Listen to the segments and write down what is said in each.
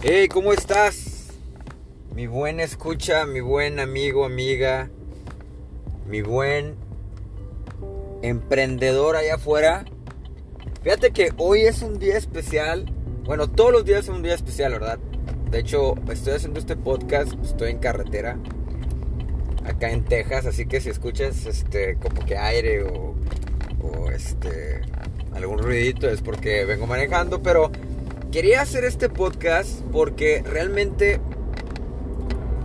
Hey, ¿cómo estás? Mi buen escucha, mi buen amigo, amiga, mi buen emprendedor allá afuera. Fíjate que hoy es un día especial. Bueno, todos los días son un día especial, ¿verdad? De hecho, estoy haciendo este podcast, estoy en carretera, acá en Texas, así que si escuchas este como que aire o, o este algún ruidito es porque vengo manejando, pero quería hacer este podcast porque realmente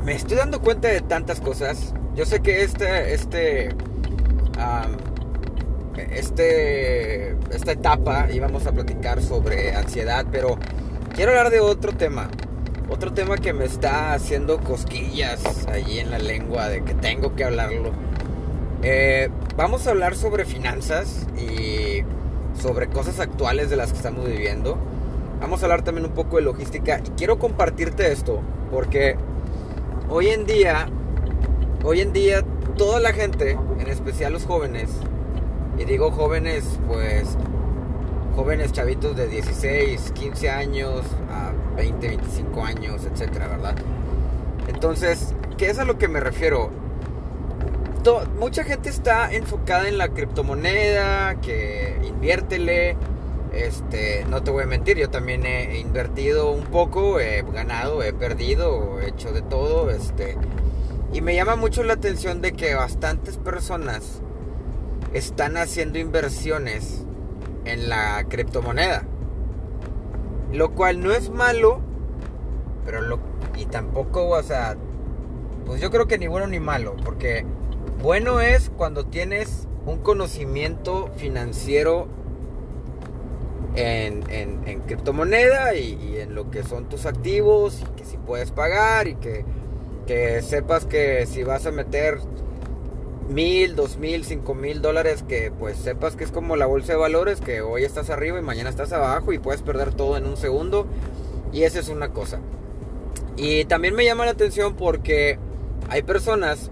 me estoy dando cuenta de tantas cosas. Yo sé que este, este, este, esta etapa íbamos a platicar sobre ansiedad, pero quiero hablar de otro tema. Otro tema que me está haciendo cosquillas allí en la lengua de que tengo que hablarlo. Eh, vamos a hablar sobre finanzas y sobre cosas actuales de las que estamos viviendo. Vamos a hablar también un poco de logística y quiero compartirte esto porque hoy en día, hoy en día toda la gente, en especial los jóvenes, y digo jóvenes pues jóvenes chavitos de 16, 15 años a 20, 25 años, etcétera, ¿verdad? Entonces, ¿qué es a lo que me refiero? mucha gente está enfocada en la criptomoneda, que inviértele. Este, no te voy a mentir, yo también he invertido un poco, he ganado, he perdido, he hecho de todo, este, y me llama mucho la atención de que bastantes personas están haciendo inversiones en la criptomoneda. Lo cual no es malo, pero lo y tampoco, o sea, pues yo creo que ni bueno ni malo, porque bueno es cuando tienes un conocimiento financiero en, criptomoneda y, en lo que son tus activos y que si puedes pagar y que, que sepas que si vas a meter mil, dos mil, cinco mil dólares, que pues sepas que es como la bolsa de valores, que hoy estás arriba y mañana estás abajo y puedes perder todo en un segundo. Y esa es una cosa. Y también me llama la atención porque hay personas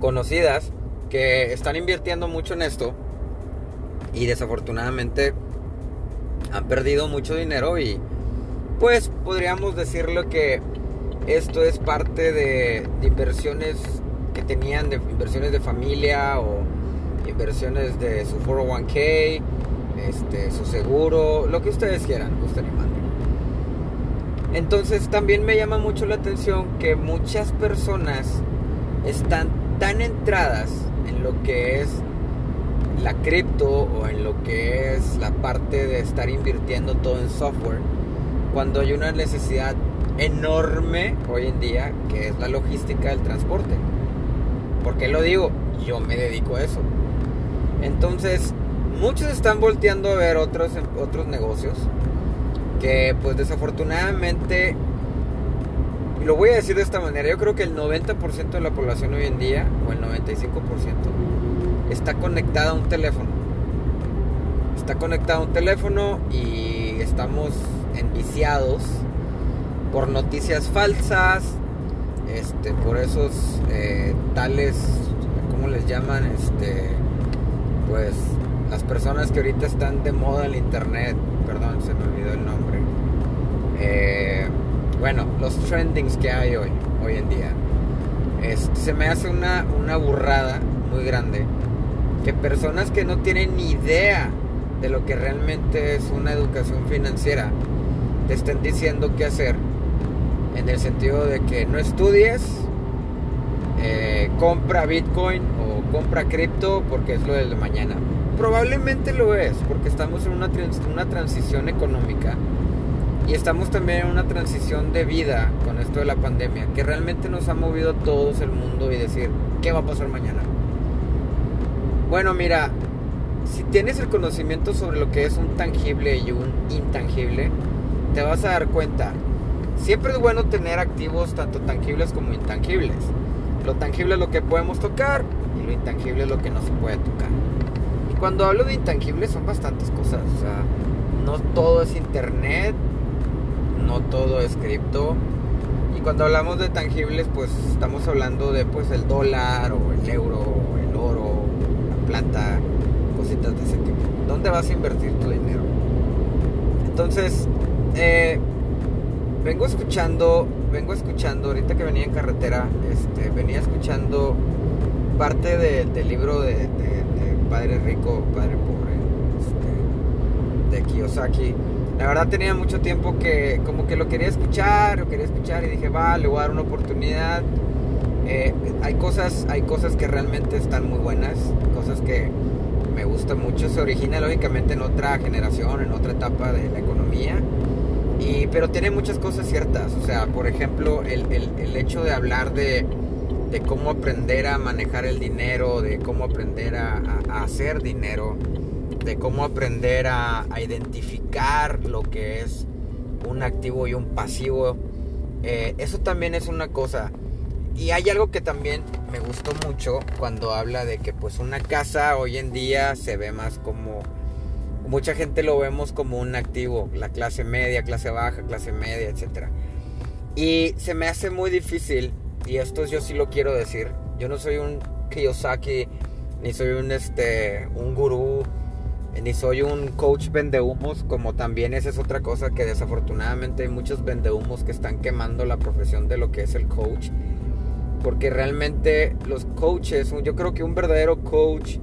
conocidas que están invirtiendo mucho en esto y desafortunadamente han perdido mucho dinero y pues podríamos decirlo que esto es parte de, inversiones que tenían de inversiones de familia o inversiones de su 401k, este, su seguro, lo que ustedes quieran, gusten. Entonces también me llama mucho la atención que muchas personas están tan entradas en lo que es la cripto o en lo que es la parte de estar invirtiendo todo en software, cuando hay una necesidad enorme hoy en día que es la logística del transporte. ¿Por qué lo digo? Yo me dedico a eso. Entonces, muchos están volteando a ver otros, otros negocios que pues desafortunadamente lo voy a decir de esta manera, yo creo que el 90% de la población hoy en día, o el 95%, está conectada a un teléfono. Está conectada a un teléfono y estamos enviciados por noticias falsas, este, por esos eh, tales, ¿cómo les llaman? Este, pues las personas que ahorita están de moda en internet, perdón, se me olvidó el nombre. Eh, bueno, los trendings que hay hoy, hoy en día. Este, se me hace una, una burrada muy grande que personas que no tienen ni idea de lo que realmente es una educación financiera te estén diciendo qué hacer en el sentido de que no estudies eh, compra bitcoin o compra cripto porque es lo del de mañana probablemente lo es porque estamos en una, una transición económica y estamos también en una transición de vida con esto de la pandemia, que realmente nos ha movido a todos el mundo y decir, ¿qué va a pasar mañana? Bueno, mira, si tienes el conocimiento sobre lo que es un tangible y un intangible, te vas a dar cuenta. Siempre es bueno tener activos tanto tangibles como intangibles. Lo tangible es lo que podemos tocar y lo intangible es lo que no se puede tocar. Y cuando hablo de intangibles son bastantes cosas. O sea, no todo es internet, no todo es cripto. Y cuando hablamos de tangibles, pues estamos hablando de pues el dólar o el euro, cositas de ese tipo. ¿Dónde vas a invertir tu dinero? Entonces, eh, vengo escuchando, vengo escuchando, ahorita que venía en carretera, este, venía escuchando parte del libro de, Padre Rico, Padre Pobre, este, de Kiyosaki. La verdad tenía mucho tiempo que como que lo quería escuchar, lo quería escuchar y dije, va, le voy a dar una oportunidad. Eh, hay, cosas, hay cosas que realmente están muy buenas, cosas que me gustan mucho. Se origina lógicamente en otra generación, en otra etapa de la economía. Y, pero tiene muchas cosas ciertas. O sea, por ejemplo, el, el, hecho de hablar de, de, cómo aprender a manejar el dinero, de cómo aprender a, a hacer dinero, de cómo aprender a, a, identificar lo que es un activo y un pasivo. Eh, eso también es una cosa y hay algo que también me gustó mucho cuando habla de que pues una casa hoy en día se ve más como mucha gente lo vemos como un activo, la clase media, clase baja, clase media, etc. Y se me hace muy difícil, y esto yo sí lo quiero decir, yo no soy un Kiyosaki, ni soy un, este, un gurú, ni soy un coach vendehumos, como también esa es otra cosa que desafortunadamente hay muchos vendehumos que están quemando la profesión de lo que es el coach porque realmente los coaches, yo creo que un verdadero coach,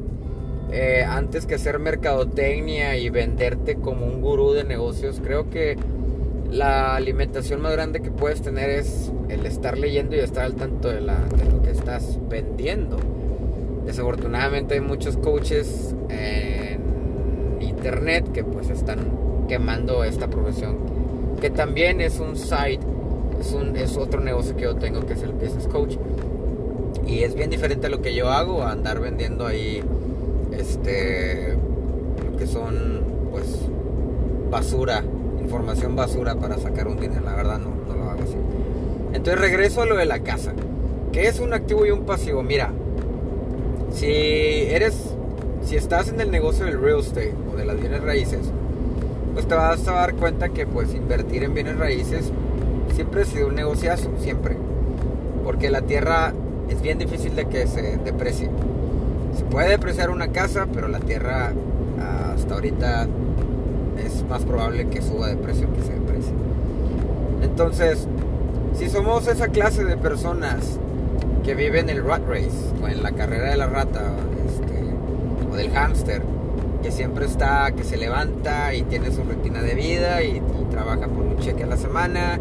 eh, antes que hacer mercadotecnia y venderte como un gurú de negocios, creo que la alimentación más grande que puedes tener es el estar leyendo y estar al tanto de, lo que estás vendiendo. Desafortunadamente hay muchos coaches en internet que pues están quemando esta profesión, que también es un site es, un, es otro negocio que yo tengo que es el business coach. Y es bien diferente a lo que yo hago, andar vendiendo ahí este lo que son pues basura, información basura para sacar un dinero, la verdad no, no lo hago así. Entonces regreso a lo de la casa. que es un activo y un pasivo? Mira, si eres si estás en el negocio del real estate o de las bienes raíces, pues te vas a dar cuenta que pues invertir en bienes raíces siempre ha sido un negociazo, siempre. Porque la tierra es bien difícil de que se deprecie. Se puede depreciar una casa, pero la tierra hasta ahorita es más probable que suba de precio que se deprecie. Entonces, si somos esa clase de personas que viven el rat race o en la carrera de la rata este, o del hámster, que siempre está, que se levanta y tiene su rutina de vida y, y trabaja por un cheque a la semana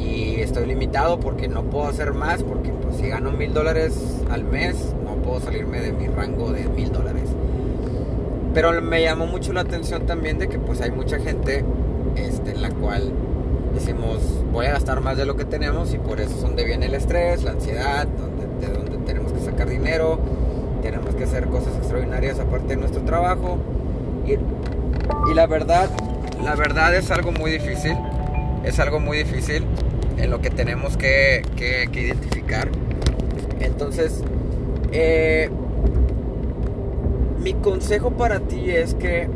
y estoy limitado porque no puedo hacer más porque pues si gano mil dólares al mes no puedo salirme de mi rango de mil dólares. Pero me llamó mucho la atención también de que pues hay mucha gente este, en la cual decimos voy a gastar más de lo que tenemos y por eso es donde viene el estrés, la ansiedad, de donde tenemos que sacar dinero, tenemos que hacer cosas extraordinarias aparte de nuestro trabajo. Y, y la verdad, la verdad es algo muy difícil es algo muy difícil en lo que tenemos que, identificar. Entonces, eh, mi consejo para ti es que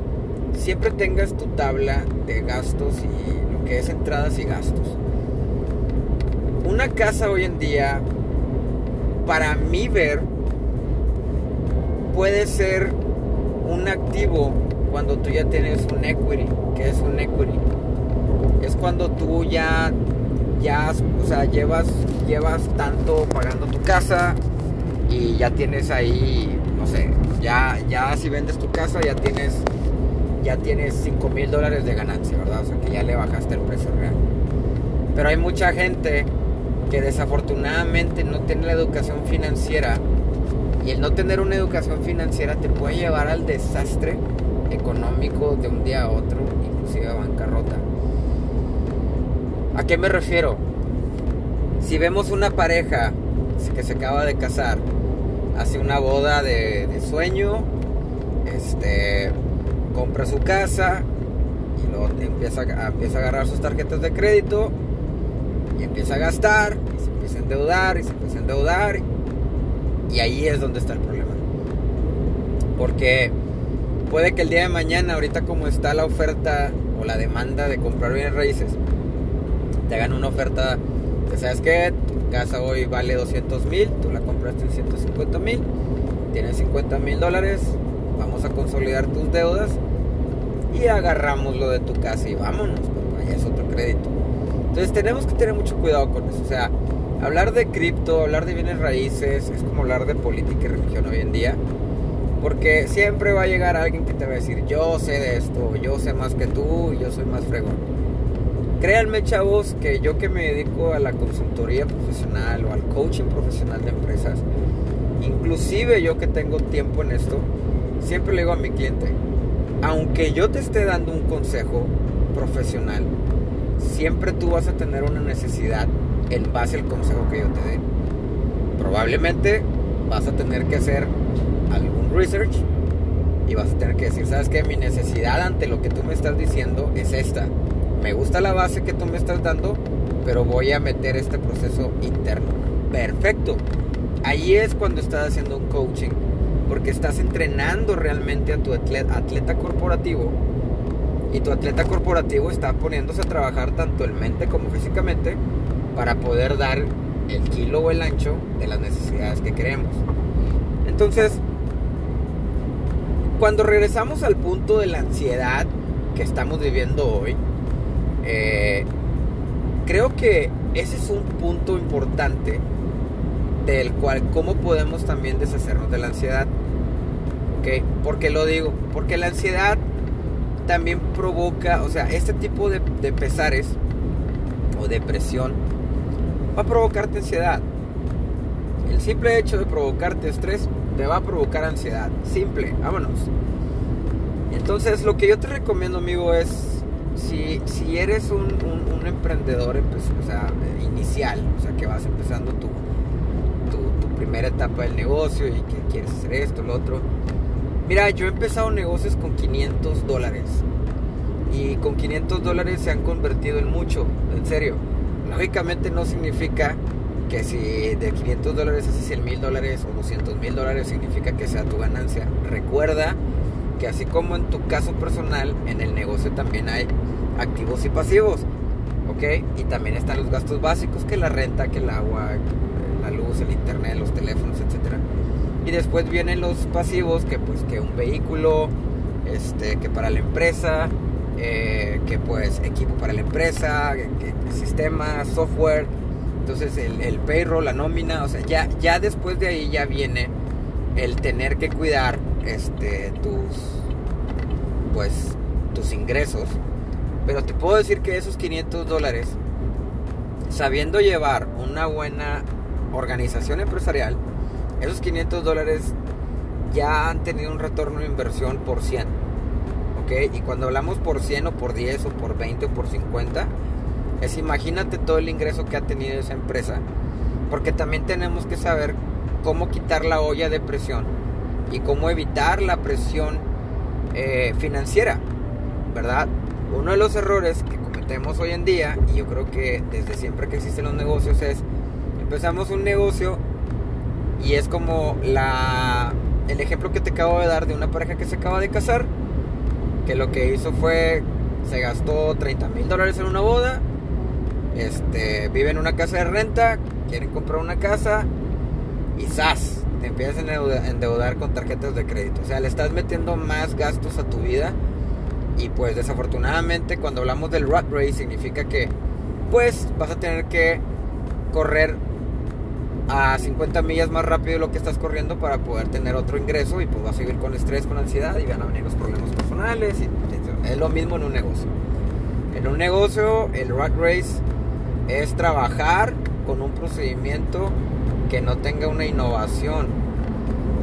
siempre tengas tu tabla de gastos y lo que es entradas y gastos. Una casa hoy en día, para mí ver, puede ser un activo cuando tú ya tienes un equity. que es un equity? es cuando tú ya, ya, o sea, llevas, llevas tanto pagando tu casa y ya tienes ahí, no sé, ya, ya si vendes tu casa ya tienes, ya tienes 5 mil dólares de ganancia, ¿verdad? O sea, que ya le bajaste el precio real. Pero hay mucha gente que desafortunadamente no tiene la educación financiera y el no tener una educación financiera te puede llevar al desastre económico de un día a otro, inclusive a bancarrota. ¿A qué me refiero? Si vemos una pareja que se acaba de casar, hace una boda de, sueño, este, compra su casa y luego empieza, empieza a agarrar sus tarjetas de crédito y empieza a gastar y se empieza a endeudar y se empieza a endeudar y ahí es donde está el problema. Porque puede que el día de mañana, ahorita como está la oferta o la demanda de comprar bienes raíces, te hagan una oferta que sabes que tu casa hoy vale 200 mil, tú la compraste en 150 mil, tienes 50 mil dólares, vamos a consolidar tus deudas y agarramos lo de tu casa y vámonos, ya es otro crédito. Entonces tenemos que tener mucho cuidado con eso. O sea, hablar de cripto, hablar de bienes raíces, es como hablar de política y religión hoy en día. Porque siempre va a llegar alguien que te va a decir, yo sé de esto, yo sé más que tú, yo soy más fregón. Créanme chavos que yo que me dedico a la consultoría profesional o al coaching profesional de empresas, inclusive yo que tengo tiempo en esto, siempre le digo a mi cliente, aunque yo te esté dando un consejo profesional, siempre tú vas a tener una necesidad en base al consejo que yo te dé. Probablemente vas a tener que hacer algún research y vas a tener que decir, ¿sabes qué? Mi necesidad ante lo que tú me estás diciendo es esta. Me gusta la base que tú me estás dando, pero voy a meter este proceso interno. Perfecto. Ahí es cuando estás haciendo un coaching, porque estás entrenando realmente a tu atleta, atleta corporativo y tu atleta corporativo está poniéndose a trabajar tanto en mente como físicamente para poder dar el kilo o el ancho de las necesidades que queremos. Entonces, cuando regresamos al punto de la ansiedad que estamos viviendo hoy, eh, creo que ese es un punto importante del cual cómo podemos también deshacernos de la ansiedad. ¿Ok? ¿Por qué lo digo? Porque la ansiedad también provoca, o sea, este tipo de, pesares o depresión va a provocarte ansiedad. El simple hecho de provocarte estrés te va a provocar ansiedad. Simple, vámonos. Entonces, lo que yo te recomiendo, amigo, es si, si eres un, emprendedor o sea, inicial, o sea, que vas empezando tu, tu, tu primera etapa del negocio y que quieres hacer esto, lo otro Mira, yo he empezado negocios con 500 dólares. Y con 500 dólares se han convertido en mucho, en serio. Lógicamente no significa que si de 500 dólares haces 100 mil dólares o 200 mil dólares significa que sea tu ganancia. Recuerda que así como en tu caso personal, en el negocio también hay activos y pasivos. ¿Ok? Y también están los gastos básicos, que la renta, que el agua, la luz, el internet, los teléfonos, etcétera. Y después vienen los pasivos, que pues que un vehículo, este, que para la empresa, eh, que pues equipo para la empresa, que, sistema, software, entonces el, el, payroll, la nómina, o sea, ya, ya después de ahí ya viene el tener que cuidar este, tus, pues, tus ingresos. Pero te puedo decir que esos 500 dólares, sabiendo llevar una buena organización empresarial, esos 500 dólares ya han tenido un retorno de inversión por 100. ¿Ok? Y cuando hablamos por 100 o por 10 o por 20 o por 50, es imagínate todo el ingreso que ha tenido esa empresa. Porque también tenemos que saber cómo quitar la olla de presión y cómo evitar la presión eh, financiera, ¿verdad? Uno de los errores que cometemos hoy en día, y yo creo que desde siempre que existen los negocios, es empezamos un negocio y es como la, el ejemplo que te acabo de dar de una pareja que se acaba de casar, que lo que hizo fue, se gastó 30 mil dólares en una boda, este, vive en una casa de renta, quieren comprar una casa y ¡zas! Te empiezas a endeudar con tarjetas de crédito. O sea, le estás metiendo más gastos a tu vida. Y pues desafortunadamente cuando hablamos del rat race significa que pues vas a tener que correr a 50 millas más rápido de lo que estás corriendo para poder tener otro ingreso y pues vas a vivir con estrés, con ansiedad y van a venir los problemas personales. Y, es lo mismo en un negocio. En un negocio el rat race es trabajar con un procedimiento que no tenga una innovación.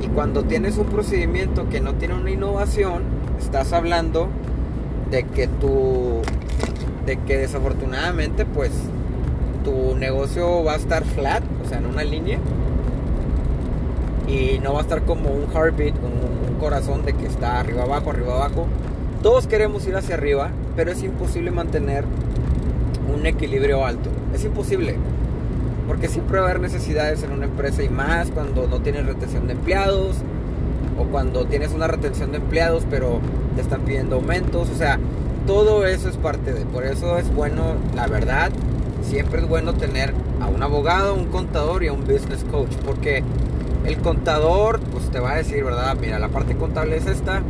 Y cuando tienes un procedimiento que no tiene una innovación, estás hablando de que tu de que desafortunadamente pues tu negocio va a estar flat, o sea, en una línea. Y no va a estar como un heartbeat, como un corazón de que está arriba abajo, arriba abajo. Todos queremos ir hacia arriba, pero es imposible mantener un equilibrio alto. Es imposible. Porque siempre va a haber necesidades en una empresa y más cuando no tienes retención de empleados o cuando tienes una retención de empleados pero te están pidiendo aumentos. O sea, todo eso es parte de. Por eso es bueno, la verdad, siempre es bueno tener a un abogado, un contador y a un business coach, porque el contador pues te va a decir, ¿verdad? Mira, la parte contable es esta,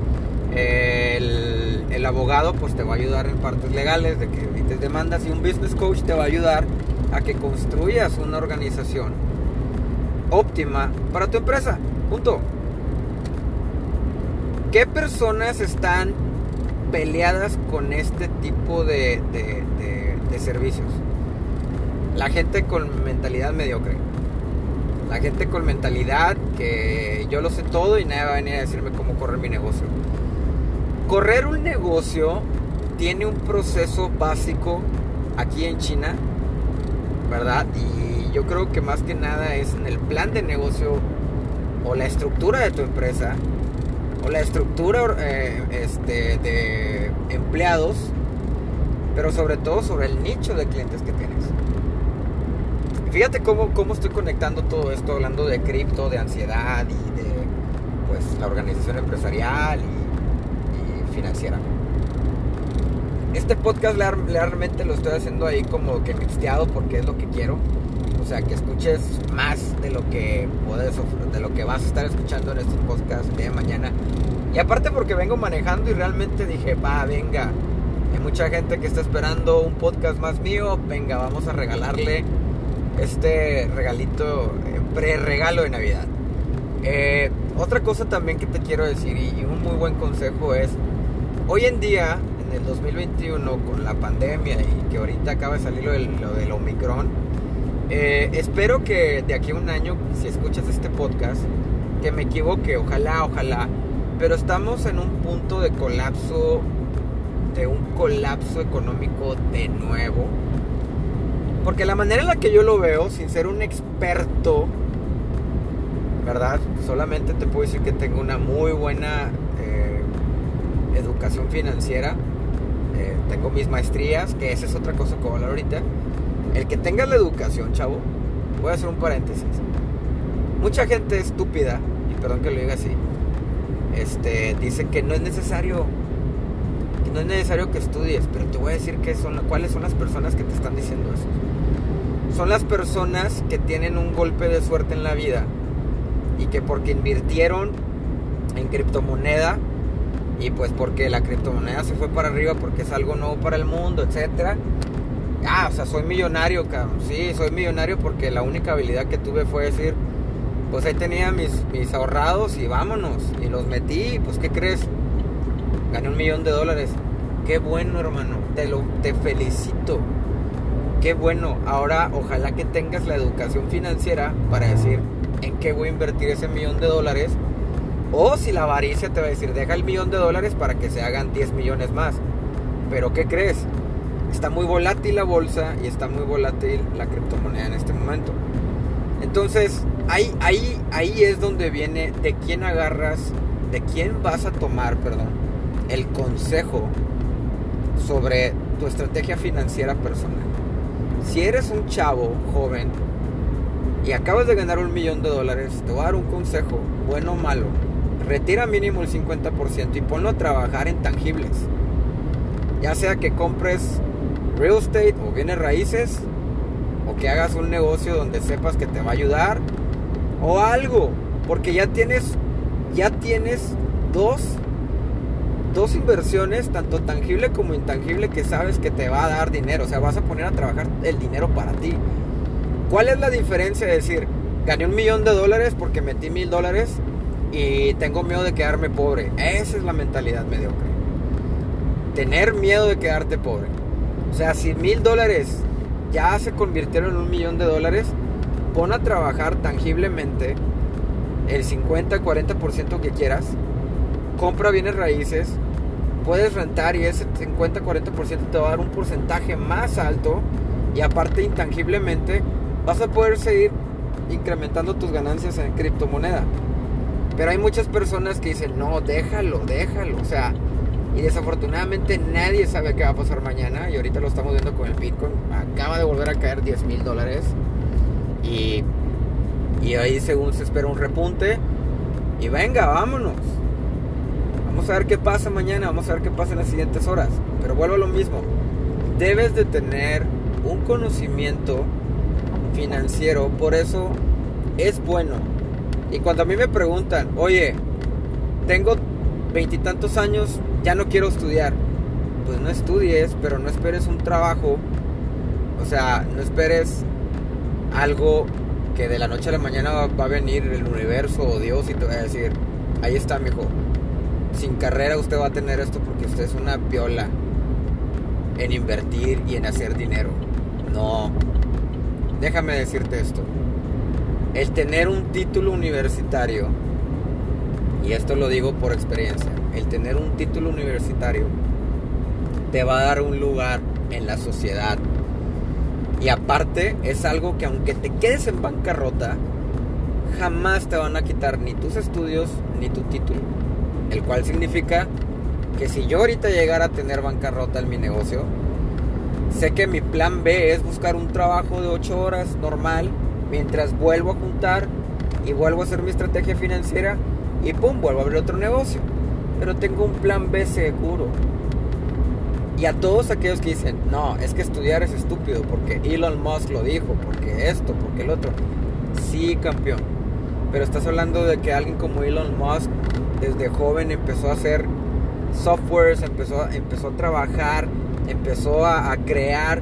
el, el abogado pues te va a ayudar en partes legales de que evites demandas y un business coach te va a ayudar a que construyas una organización óptima para tu empresa. Punto. ¿Qué personas están peleadas con este tipo de, de servicios? La gente con mentalidad mediocre. La gente con mentalidad que yo lo sé todo y nadie va a venir a decirme cómo correr mi negocio. Correr un negocio tiene un proceso básico aquí en China, ¿verdad? Y yo creo que más que nada es en el plan de negocio o la estructura de tu empresa o la estructura eh, este, de empleados, pero sobre todo sobre el nicho de clientes que tienes. Fíjate cómo, cómo estoy conectando todo esto, hablando de cripto, de ansiedad y de pues, la organización empresarial y financiera. Este podcast realmente lo estoy haciendo ahí como que mixteado porque es lo que quiero. O sea, que escuches más de lo que puedes de lo que vas a estar escuchando en estos podcasts de mañana. Y aparte porque vengo manejando y realmente dije, va, venga. Hay mucha gente que está esperando un podcast más mío. Venga, vamos a regalarle este regalito, eh, pre-regalo de Navidad. Eh, otra cosa también que te quiero decir y un muy buen consejo es Hoy en día, en el 2021, con la pandemia y que ahorita acaba de salir lo del, Omicron, eh, espero que de aquí a un año, si escuchas este podcast, que me equivoque, ojalá, ojalá, pero estamos en un punto de colapso, de un colapso económico de nuevo. Porque la manera en la que yo lo veo, sin ser un experto, ¿verdad? Solamente te puedo decir que tengo una muy buena educación financiera. Eh, tengo mis maestrías, que esa es otra cosa que voy a hablar ahorita. El que tenga la educación, chavo, voy a hacer un paréntesis. Mucha gente estúpida, y perdón que lo diga así, este, dice que no es necesario, que no es necesario que estudies, pero te voy a decir que son, cuáles son las personas que te están diciendo eso. Son las personas que tienen un golpe de suerte en la vida y que porque invirtieron en criptomoneda y pues porque la criptomoneda se fue para arriba porque es algo nuevo para el mundo, etcétera. Ah, o sea, soy millonario, cabrón. Sí, soy millonario porque la única habilidad que tuve fue decir, pues ahí tenía mis, mis ahorrados y vámonos. Y los metí, pues ¿qué crees? Gané un millón de dólares. Qué bueno, hermano. Te, lo, te felicito. Qué bueno. Ahora ojalá que tengas la educación financiera para decir en qué voy a invertir ese millón de dólares o si la avaricia te va a decir, deja el millón de dólares para que se hagan 10 millones más. Pero ¿qué crees? Está muy volátil la bolsa y está muy volátil la criptomoneda en este momento. Entonces, ahí, ahí, ahí es donde viene de quién agarras, de quién vas a tomar, perdón, el consejo sobre tu estrategia financiera personal. Si eres un chavo joven y acabas de ganar un millón de dólares, te voy a dar un consejo, bueno o malo retira mínimo el 50% y ponlo a trabajar en tangibles. Ya sea que compres real estate o bienes raíces, o que hagas un negocio donde sepas que te va a ayudar, o algo, porque ya tienes, ya tienes dos, dos inversiones, tanto tangible como intangible, que sabes que te va a dar dinero, o sea, vas a poner a trabajar el dinero para ti. ¿Cuál es la diferencia de decir, gané un millón de dólares porque metí mil dólares y tengo miedo de quedarme pobre. Esa es la mentalidad mediocre. Tener miedo de quedarte pobre. O sea, si mil dólares ya se convirtieron en un millón de dólares, pon a trabajar tangiblemente el 50-40% que quieras. Compra bienes raíces. Puedes rentar y ese 50-40% te va a dar un porcentaje más alto. Y aparte, intangiblemente, vas a poder seguir incrementando tus ganancias en criptomoneda. Pero hay muchas personas que dicen, no, déjalo, déjalo. O sea, y desafortunadamente nadie sabe qué va a pasar mañana. Y ahorita lo estamos viendo con el Bitcoin. Acaba de volver a caer 10 mil dólares. Y, y ahí según se espera un repunte. Y venga, vámonos. Vamos a ver qué pasa mañana. Vamos a ver qué pasa en las siguientes horas. Pero vuelvo a lo mismo. Debes de tener un conocimiento financiero. Por eso es bueno y cuando a mí me preguntan, oye, tengo veintitantos años, ya no quiero estudiar. pues no estudies, pero no esperes un trabajo. O sea, no esperes algo que de la noche a la mañana va, a venir el universo o Dios y te va a decir, ahí está, mijo. Sin carrera usted va a tener esto porque usted es una piola en invertir y en hacer dinero. No. Déjame decirte esto. El tener un título universitario, y esto lo digo por experiencia, el tener un título universitario te va a dar un lugar en la sociedad. Y aparte es algo que aunque te quedes en bancarrota, jamás te van a quitar ni tus estudios ni tu título. El cual significa que si yo ahorita llegara a tener bancarrota en mi negocio, sé que mi plan B es buscar un trabajo de 8 horas normal mientras vuelvo a juntar y vuelvo a hacer mi estrategia financiera y pum, vuelvo a abrir otro negocio. Pero tengo un plan B seguro. Y a todos aquellos que dicen, no, es que estudiar es estúpido porque Elon Musk lo dijo, porque esto, porque el otro. Sí, campeón. Pero estás hablando de que alguien como Elon Musk desde joven empezó a hacer softwares, empezó, empezó a trabajar, empezó a, crear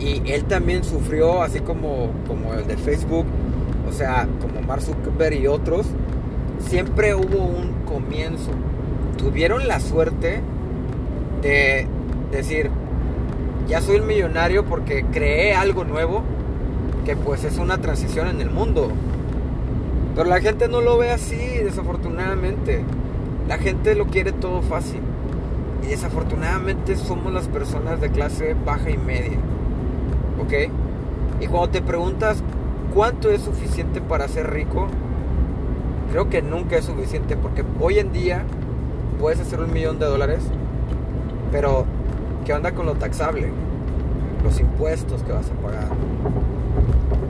y él también sufrió, así como, como el de Facebook, o sea, como Mark Zuckerberg y otros, siempre hubo un comienzo. Tuvieron la suerte de decir, ya soy el millonario porque creé algo nuevo, que pues es una transición en el mundo. Pero la gente no lo ve así, desafortunadamente. La gente lo quiere todo fácil. Y desafortunadamente somos las personas de clase baja y media. ¿Ok? Y cuando te preguntas cuánto es suficiente para ser rico, creo que nunca es suficiente porque hoy en día puedes hacer un millón de dólares, pero ¿qué onda con lo taxable? Los impuestos que vas a pagar.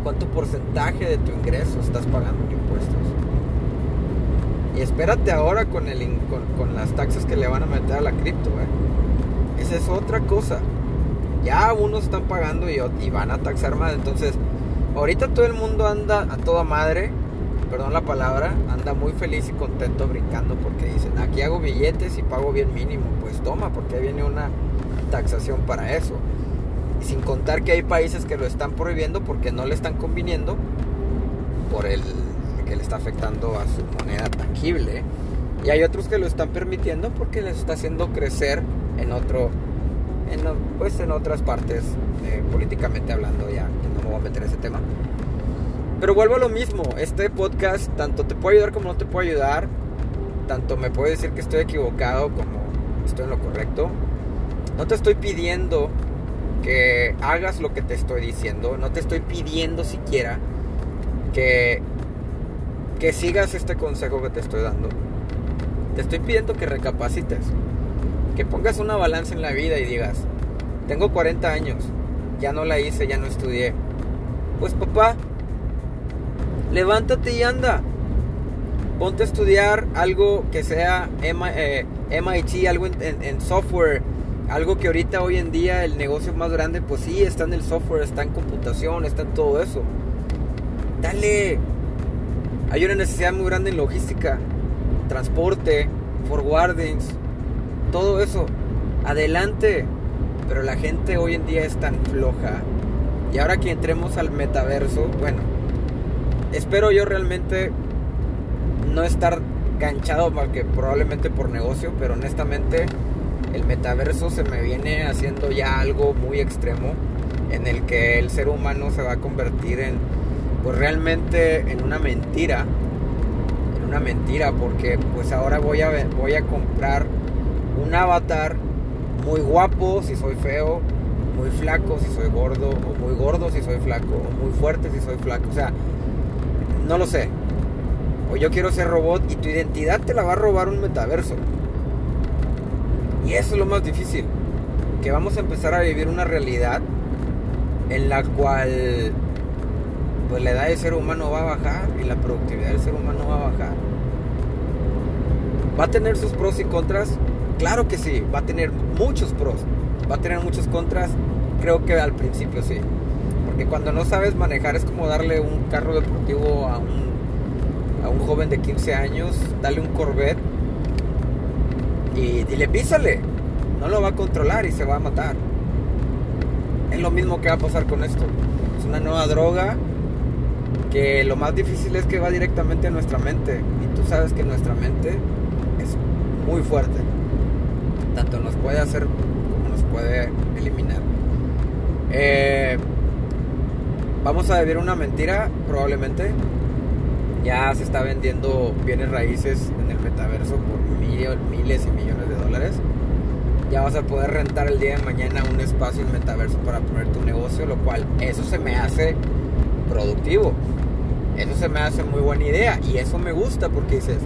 ¿Cuánto porcentaje de tu ingreso estás pagando en impuestos? Y espérate ahora con, el, con, las taxas que le van a meter a la cripto, ¿eh? Esa es otra cosa. Ya unos están pagando y, y van a taxar más. Entonces, ahorita todo el mundo anda a toda madre, perdón la palabra, anda muy feliz y contento brincando porque dicen, aquí hago billetes y pago bien mínimo. Pues toma, porque viene una taxación para eso. Y sin contar que hay países que lo están prohibiendo porque no le están conviniendo por el que le está afectando a su moneda tangible. Y hay otros que lo están permitiendo porque les está haciendo crecer en otro, pues en otras partes, eh, políticamente hablando, ya no me voy a meter en ese tema. Pero vuelvo a lo mismo, este podcast tanto te puede ayudar como no te puede ayudar, tanto me puede decir que estoy equivocado como estoy en lo correcto. No te estoy pidiendo que hagas lo que te estoy diciendo, no te estoy pidiendo siquiera que que sigas este consejo que te estoy dando. Te estoy pidiendo que recapacites, que pongas una balanza en la vida y digas, tengo 40 años, ya no la hice, ya no estudié. Pues papá, levántate y anda. Ponte a estudiar algo que sea MIT, eh, algo en, software, algo que ahorita hoy en día el negocio más grande, pues sí, está en el software, está en computación, está en todo eso. Dale, hay una necesidad muy grande en logística, transporte, forwardings, todo eso. Adelante. Pero la gente hoy en día es tan floja. Y ahora que entremos al metaverso, bueno, espero yo realmente no estar ganchado porque probablemente por negocio, pero honestamente el metaverso se me viene haciendo ya algo muy extremo en el que el ser humano se va a convertir en pues realmente en una mentira, en una mentira, porque pues ahora voy a, voy a comprar un avatar muy guapo si soy feo, muy flaco si soy gordo, o muy gordo si soy flaco, o muy fuerte si soy flaco, o sea, no lo sé. O yo quiero ser robot y tu identidad te la va a robar un metaverso. Y eso es lo más difícil. Que vamos a empezar a vivir una realidad en la cual pues la edad del ser humano va a bajar y la productividad del ser humano va a bajar. ¿Va a tener sus pros y contras? Claro que sí, va a tener muchos pros, va a tener muchos contras, creo que al principio sí. Porque cuando no sabes manejar es como darle un carro deportivo a un, a un joven de 15 años, dale un Corvette y dile písale. no lo va a controlar y se va a matar. Es lo mismo que va a pasar con esto. Es una nueva droga que lo más difícil es que va directamente a nuestra mente. Y tú sabes que nuestra mente es muy fuerte. Tanto nos puede hacer como nos puede eliminar. Eh, vamos a vivir una mentira, probablemente. Ya se está vendiendo bienes raíces en el metaverso por miles y millones de dólares. Ya vas a poder rentar el día de mañana un espacio en metaverso para poner tu negocio, lo cual eso se me hace productivo. Eso se me hace muy buena idea y eso me gusta porque dices,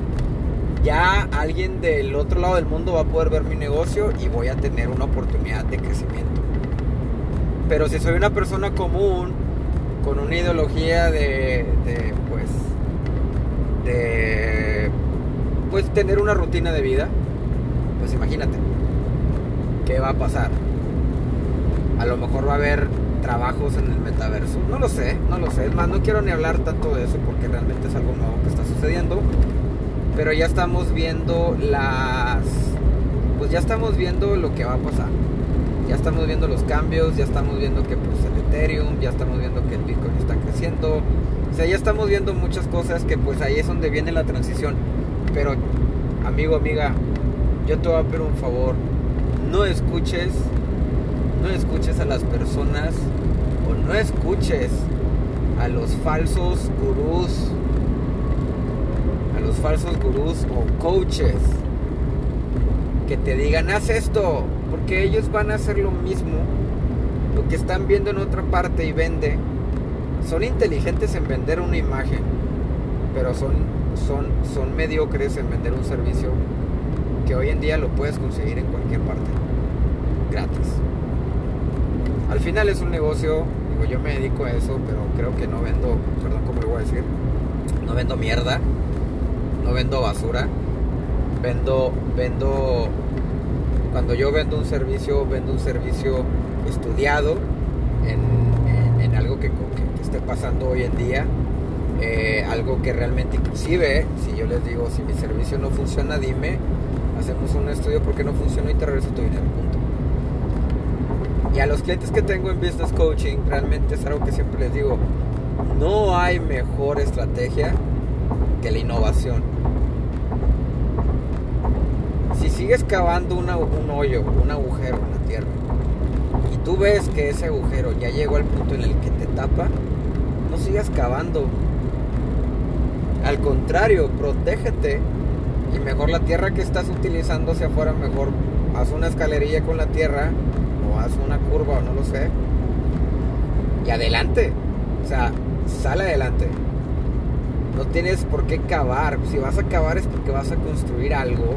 ya alguien del otro lado del mundo va a poder ver mi negocio y voy a tener una oportunidad de crecimiento. Pero si soy una persona común, con una ideología de, pues, de, pues, tener una rutina de vida, pues imagínate, ¿qué va a pasar? A lo mejor va a haber trabajos en el metaverso. No lo sé, no lo sé. Es más, no quiero ni hablar tanto de eso porque realmente es algo nuevo que está sucediendo. Pero ya estamos viendo las... Pues ya estamos viendo lo que va a pasar. Ya estamos viendo los cambios, ya estamos viendo que pues el Ethereum, ya estamos viendo que el Bitcoin está creciendo. O sea, ya estamos viendo muchas cosas que pues ahí es donde viene la transición. Pero, amigo, amiga, yo te voy a pedir un favor. No escuches no escuches a las personas o no escuches a los falsos gurús, falsos gurús o coaches que te digan haz esto, porque ellos van a hacer lo mismo, lo que están viendo en otra parte y vende. Son inteligentes en vender una imagen, pero son, son, son mediocres en vender un servicio que hoy en día lo puedes conseguir en cualquier parte, gratis. Al final es un negocio, yo me dedico a eso, pero creo que no vendo, perdón, ¿cómo lo voy a decir? No vendo mierda, no vendo basura, vendo, vendo, cuando yo vendo un servicio, vendo un servicio estudiado en, algo que, esté pasando hoy en día, eh, algo que realmente inclusive, si yo les digo, si mi servicio no funciona, dime, hacemos un estudio porque no funciona y te regreso tu dinero, punto. Y a los clientes que tengo en Business Coaching, realmente es algo que siempre les digo, no hay mejor estrategia que la innovación. Si sigues cavando un hoyo, un agujero en la tierra, y tú ves que ese agujero ya llegó al punto en el que te tapa, no sigas cavando. Al contrario, protégete y mejor la tierra que estás utilizando hacia afuera, mejor haz una escalerilla con la tierra haz una curva o no lo sé. Y adelante. O sea, sale adelante. No tienes por qué cavar. Si vas a cavar es porque vas a construir algo.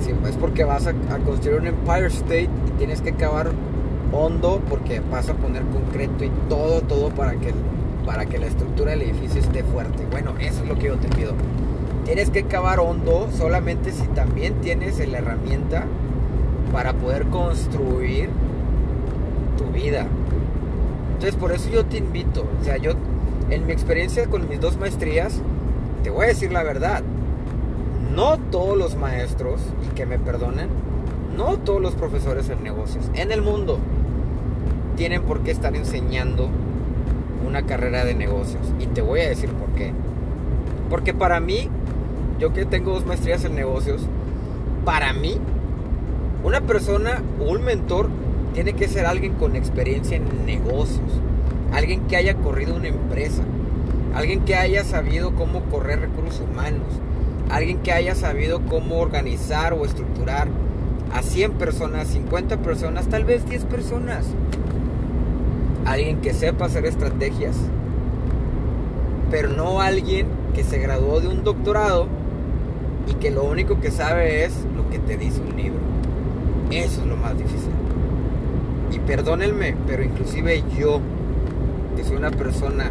Si es porque vas a, construir un Empire State y tienes que cavar hondo porque vas a poner concreto y todo, todo para que, para que la estructura del edificio esté fuerte. Bueno, eso es lo que yo te pido. Tienes que cavar hondo solamente si también tienes la herramienta para poder construir tu vida. Entonces por eso yo te invito, o sea, yo en mi experiencia con mis dos maestrías, te voy a decir la verdad, no todos los maestros, y que me perdonen, no todos los profesores en negocios en el mundo tienen por qué estar enseñando una carrera de negocios. Y te voy a decir por qué. Porque para mí, yo que tengo dos maestrías en negocios, para mí una persona o un mentor tiene que ser alguien con experiencia en negocios, alguien que haya corrido una empresa, alguien que haya sabido cómo correr recursos humanos, alguien que haya sabido cómo organizar o estructurar a 100 personas, 50 personas, tal vez 10 personas. Alguien que sepa hacer estrategias, pero no alguien que se graduó de un doctorado y que lo único que sabe es lo que te dice un libro. Eso es lo más difícil. Y perdónenme, pero inclusive yo, que soy una persona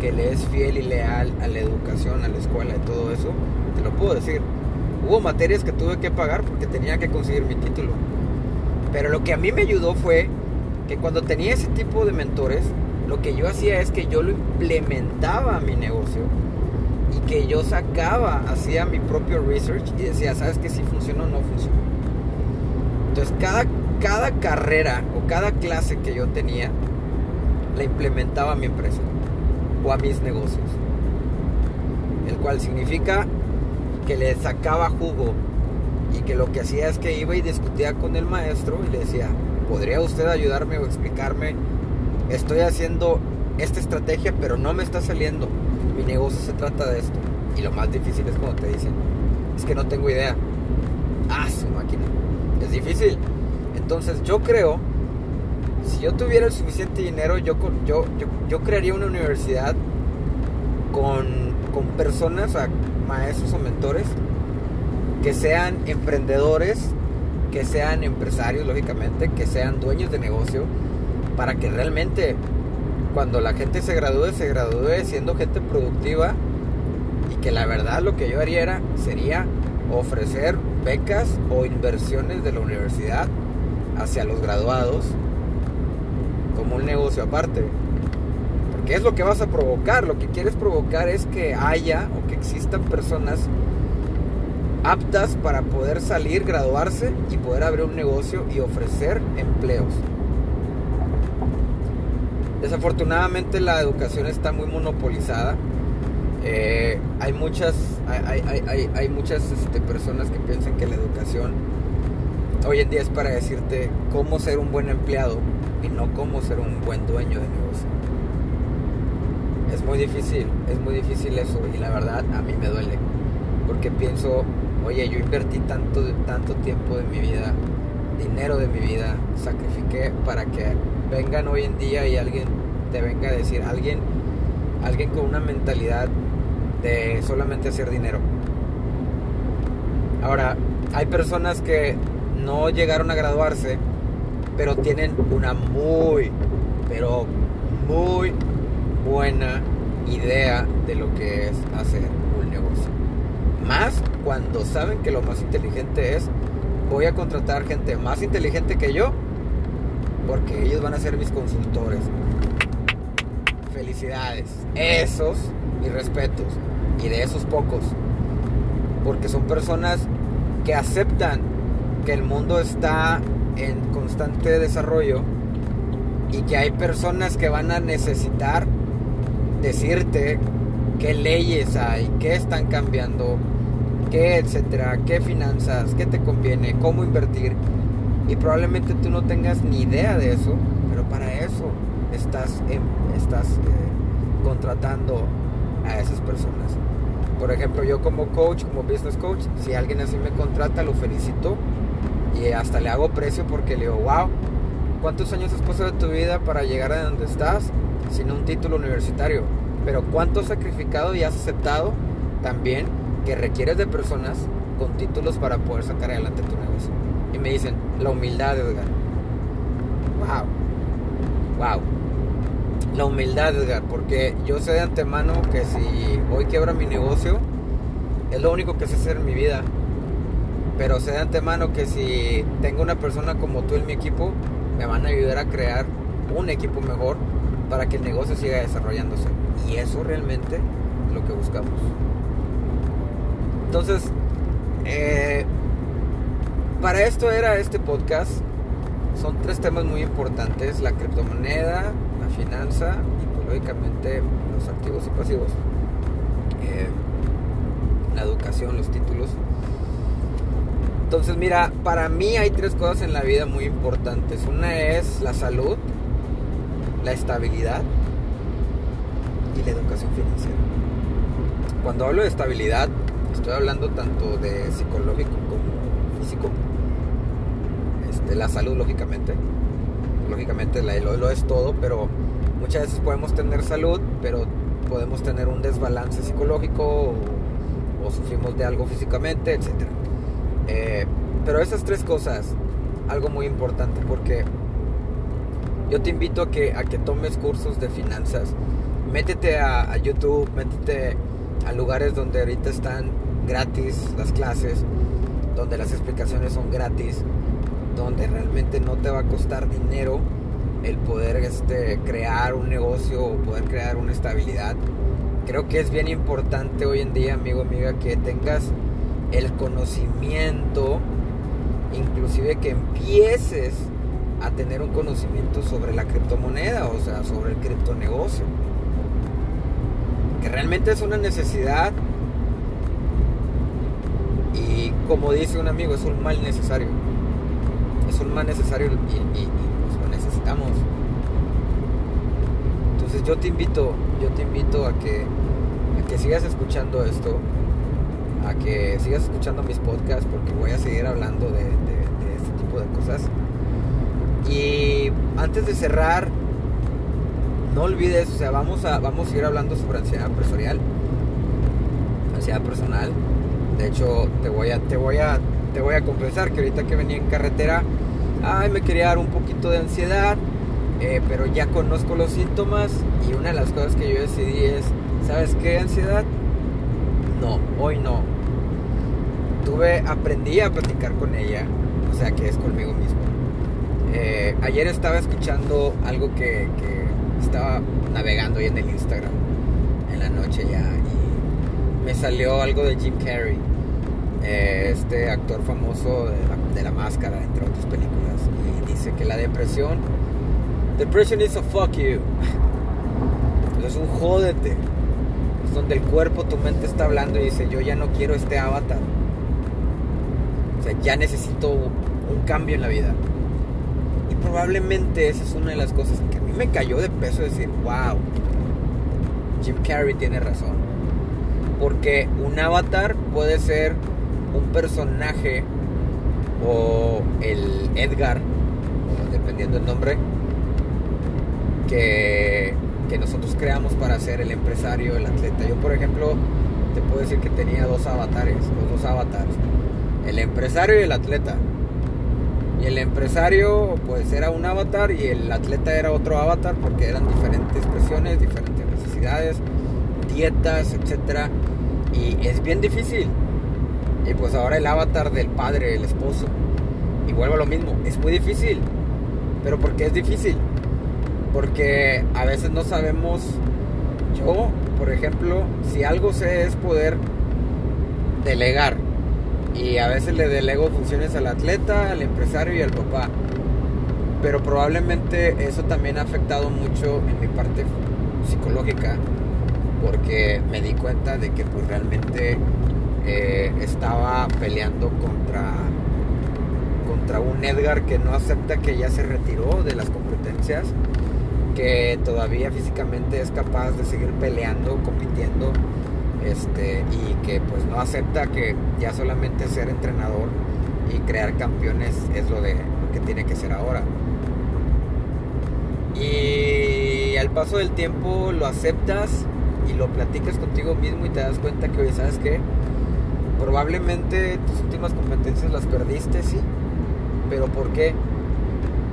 que le es fiel y leal a la educación, a la escuela y todo eso, te lo puedo decir. Hubo materias que tuve que pagar porque tenía que conseguir mi título. Pero lo que a mí me ayudó fue que cuando tenía ese tipo de mentores, lo que yo hacía es que yo lo implementaba a mi negocio y que yo sacaba, hacía mi propio research y decía, ¿sabes que si funciona o no funciona? Entonces cada, cada carrera o cada clase que yo tenía la implementaba a mi empresa o a mis negocios. El cual significa que le sacaba jugo y que lo que hacía es que iba y discutía con el maestro y le decía, ¿podría usted ayudarme o explicarme? Estoy haciendo esta estrategia pero no me está saliendo. Mi negocio se trata de esto. Y lo más difícil es cuando te dicen, es que no tengo idea. Ah, su máquina. Es difícil. Entonces yo creo, si yo tuviera el suficiente dinero, yo, yo, yo, yo crearía una universidad con, con personas, maestros o mentores, que sean emprendedores, que sean empresarios, lógicamente, que sean dueños de negocio, para que realmente cuando la gente se gradúe, se gradúe siendo gente productiva y que la verdad lo que yo haría sería ofrecer becas o inversiones de la universidad hacia los graduados como un negocio aparte. Porque es lo que vas a provocar, lo que quieres provocar es que haya o que existan personas aptas para poder salir, graduarse y poder abrir un negocio y ofrecer empleos. Desafortunadamente la educación está muy monopolizada. Eh, hay muchas, hay, muchas este, personas que piensan que la educación hoy en día es para decirte cómo ser un buen empleado y no cómo ser un buen dueño de negocio. Es muy difícil, es muy difícil eso y la verdad a mí me duele porque pienso oye, yo invertí tanto, tanto tiempo de mi vida, dinero de mi vida, sacrifiqué para que vengan hoy en día y alguien te venga a decir, alguien, alguien con una mentalidad de solamente hacer dinero. Ahora, hay personas que no llegaron a graduarse, pero tienen una muy, pero muy buena idea de lo que es hacer un negocio. Más cuando saben que lo más inteligente es, voy a contratar gente más inteligente que yo, porque ellos van a ser mis consultores. Felicidades. Esos, mis respetos. Y de esos pocos. Porque son personas que aceptan que el mundo está en constante desarrollo y que hay personas que van a necesitar decirte qué leyes hay, qué están cambiando, qué, etcétera, qué finanzas, qué te conviene, cómo invertir. Y probablemente tú no tengas ni idea de eso, pero para eso estás, estás eh, contratando a esas personas. Por ejemplo, yo como coach, como business coach, si alguien así me contrata, lo felicito y hasta le hago precio porque le digo, wow, ¿cuántos años has pasado de tu vida para llegar a donde estás sin un título universitario? Pero ¿cuánto has sacrificado y has aceptado también que requieres de personas con títulos para poder sacar adelante tu negocio. Y me dicen, la humildad, Edgar. Wow. Wow. La humildad, Edgar, porque yo sé de antemano que si hoy quiebra mi negocio, es lo único que sé hacer en mi vida. Pero sé de antemano que si tengo una persona como tú en mi equipo, me van a ayudar a crear un equipo mejor para que el negocio siga desarrollándose. Y eso realmente es lo que buscamos. Entonces, eh, para esto era este podcast. Son tres temas muy importantes, la criptomoneda, la finanza y pues, lógicamente los activos y pasivos. Eh, la educación, los títulos. Entonces, mira, para mí hay tres cosas en la vida muy importantes. Una es la salud, la estabilidad y la educación financiera. Cuando hablo de estabilidad, Estoy hablando tanto de psicológico como físico. Este, la salud, lógicamente. Lógicamente lo, lo es todo, pero muchas veces podemos tener salud, pero podemos tener un desbalance psicológico o, sufrimos de algo físicamente, etc. Eh, pero esas tres cosas, algo muy importante, porque yo te invito a que, a que tomes cursos de finanzas. Métete a, a YouTube, métete a lugares donde ahorita están gratis las clases, donde las explicaciones son gratis, donde realmente no te va a costar dinero el poder este, crear un negocio o poder crear una estabilidad. Creo que es bien importante hoy en día, amigo, amiga, que tengas el conocimiento inclusive que empieces a tener un conocimiento sobre la criptomoneda, o sea, sobre el criptonegocio. Que realmente es una necesidad y como dice un amigo, es un mal necesario. Es un mal necesario y, pues, lo necesitamos. Entonces yo te invito, yo te invito a que, a que sigas escuchando esto, a que sigas escuchando mis podcasts porque voy a seguir hablando de, este tipo de cosas. Y antes de cerrar, no olvides, o sea, vamos a, vamos a ir hablando sobre ansiedad empresarial, ansiedad personal. De hecho, te voy a, te voy a, te voy a confesar que ahorita que venía en carretera, ay, me quería dar un poquito de ansiedad, eh, pero ya conozco los síntomas y una de las cosas que yo decidí es, ¿sabes qué? Ansiedad. No, hoy no aprendí a platicar con ella, o sea que es conmigo mismo. Eh, ayer estaba escuchando algo que, estaba navegando ahí en el Instagram en la noche ya y me salió algo de Jim Carrey, eh, este actor famoso de la, máscara, entre otras películas, y dice que la depresión, depression is a fuck you, es un jódete, es donde el cuerpo, tu mente está hablando y dice yo ya no quiero este avatar o sea, ya necesito un cambio en la vida. Y probablemente esa es una de las cosas que a mí me cayó de peso decir, wow, Jim Carrey tiene razón. Porque un avatar puede ser un personaje o el Edgar, dependiendo del nombre, que, que nosotros creamos para ser el empresario, el atleta. Yo, por ejemplo, te puedo decir que tenía dos avatares, los dos avatares el empresario y el atleta. Y el empresario pues era un avatar y el atleta era otro avatar porque eran diferentes presiones, diferentes necesidades, dietas, etc. Y es bien difícil. Y pues ahora el avatar del padre, el esposo. Y vuelvo a lo mismo, es muy difícil. Pero ¿por qué es difícil? Porque a veces no sabemos, yo, por ejemplo, si algo sé es poder delegar y a veces le delego funciones al atleta, al empresario y al papá. Pero probablemente eso también ha afectado mucho en mi parte psicológica porque me di cuenta de que pues realmente eh, estaba peleando contra contra un Edgar que no acepta que ya se retiró de las competencias que todavía físicamente es capaz de seguir peleando compitiendo este, y que pues no acepta que ya solamente ser entrenador y crear campeones es lo, de, lo que tiene que ser ahora. Y al paso del tiempo lo aceptas y lo platicas contigo mismo y te das cuenta que, oye, ¿sabes qué? Probablemente tus últimas competencias las perdiste, sí. Pero ¿por qué?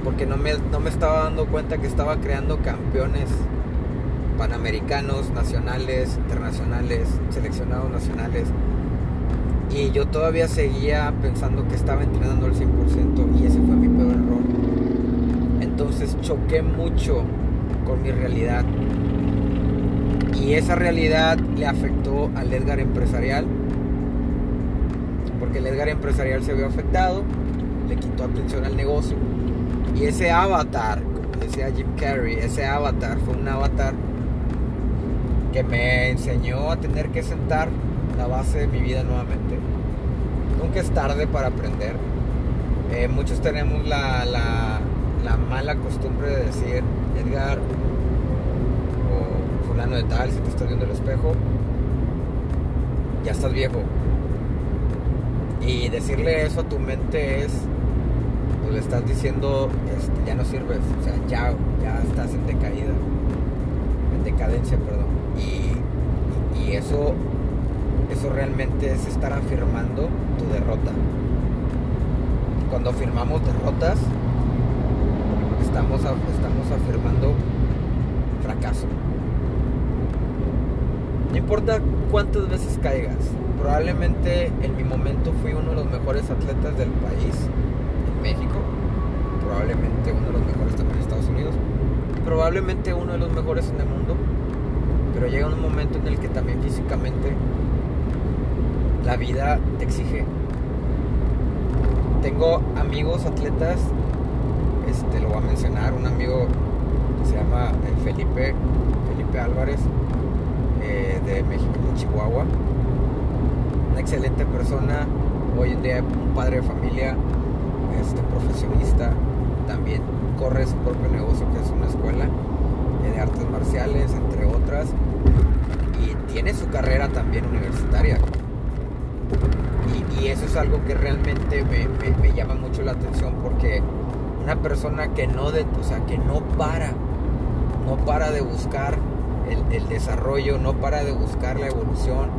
Porque no me, no me estaba dando cuenta que estaba creando campeones panamericanos, nacionales, internacionales, seleccionados nacionales. Y yo todavía seguía pensando que estaba entrenando al 100% y ese fue mi peor error. Entonces choqué mucho con mi realidad. Y esa realidad le afectó al Edgar empresarial. Porque el Edgar empresarial se vio afectado, le quitó atención al negocio. Y ese avatar, como decía Jim Carrey, ese avatar fue un avatar que me enseñó a tener que sentar la base de mi vida nuevamente. Nunca es tarde para aprender. Eh, muchos tenemos la, la, mala costumbre de decir, Edgar, o fulano de tal, si te estás viendo el espejo, ya estás viejo. Y decirle eso a tu mente es, pues le estás diciendo, este, ya no sirves, o sea, ya, ya estás en decaída, en decadencia, perdón. Y, eso, eso realmente es estar afirmando tu derrota. Cuando afirmamos derrotas, estamos, estamos afirmando fracaso. No importa cuántas veces caigas, probablemente en mi momento fui uno de los mejores atletas del país, en México, probablemente uno de los mejores también en Estados Unidos, probablemente uno de los mejores en el mundo, pero llega un momento en el que también físicamente la vida te exige. tengo amigos atletas, este lo voy a mencionar, un amigo que se llama eh, Felipe, Felipe Álvarez, eh, de México, de Chihuahua. Una excelente persona, hoy en día un padre de familia, este, profesionista, también corre su propio negocio que es una escuela de artes marciales, entre y tiene su carrera también universitaria. Y, eso es algo que realmente me, llama mucho la atención porque una persona que no, de, o sea, que no para, no para de buscar el, desarrollo, no para de buscar la evolución.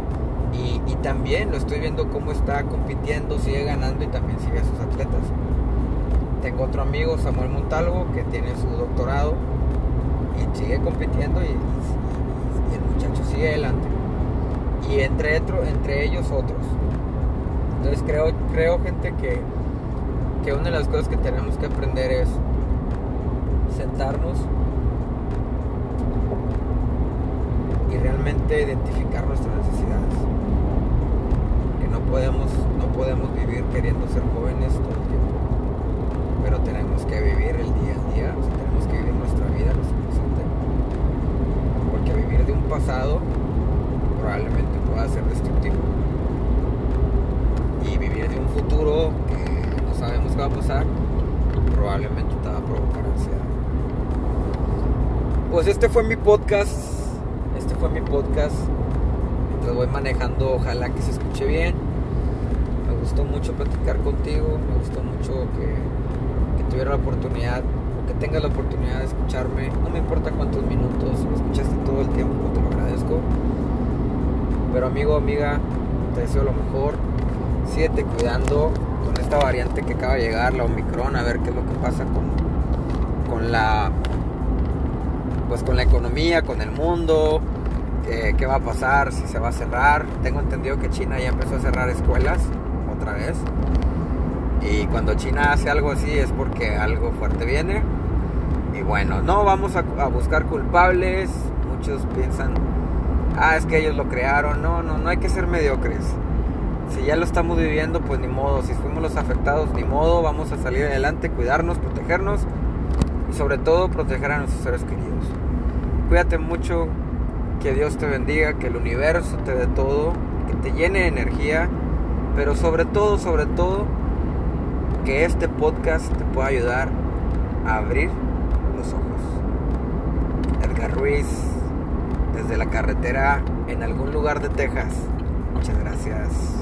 Y, también lo estoy viendo cómo está compitiendo, sigue ganando y también sigue a sus atletas. Tengo otro amigo, Samuel Montalvo, que tiene su doctorado y sigue compitiendo y, sigue adelante. Y entre, entre ellos otros. Entonces creo, creo gente que, que una de las cosas que tenemos que aprender es sentarnos y realmente identificar nuestras necesidades. Que no podemos, no podemos vivir queriendo ser jóvenes todo el tiempo. Pero tenemos que vivir el día a día, tenemos que vivir nuestra vida, nuestro presente. De un pasado probablemente pueda ser destructivo y vivir de un futuro que no sabemos qué va a pasar, probablemente te va a provocar ansiedad. Pues este fue mi podcast. Este fue mi podcast. Mientras voy manejando, ojalá que se escuche bien. Me gustó mucho platicar contigo. Me gustó mucho que, que tuviera la oportunidad que tengas la oportunidad de escucharme. No me importa cuántos minutos. Me escuchaste todo el tiempo. Te lo agradezco. Pero amigo, amiga, te deseo lo mejor síguete cuidando con esta variante que acaba de llegar, la Omicron, a ver qué es lo que pasa con, con la pues con la economía, con el mundo, qué, qué va a pasar, si se va a cerrar. Tengo entendido que China ya empezó a cerrar escuelas otra vez. Y cuando China hace algo así es porque algo fuerte viene. Y bueno, no vamos a, buscar culpables. Muchos piensan, ah, es que ellos lo crearon. No, no, no hay que ser mediocres si ya lo estamos viviendo, pues ni modo. Si fuimos los afectados, ni modo. Vamos a salir adelante, cuidarnos, protegernos y sobre todo proteger a nuestros seres queridos. Cuídate mucho, que Dios te bendiga, que el universo te dé todo, que te llene de energía, pero sobre todo, sobre todo, que este podcast te pueda ayudar a abrir los ojos. Edgar Ruiz, desde la carretera en algún lugar de Texas. Muchas gracias.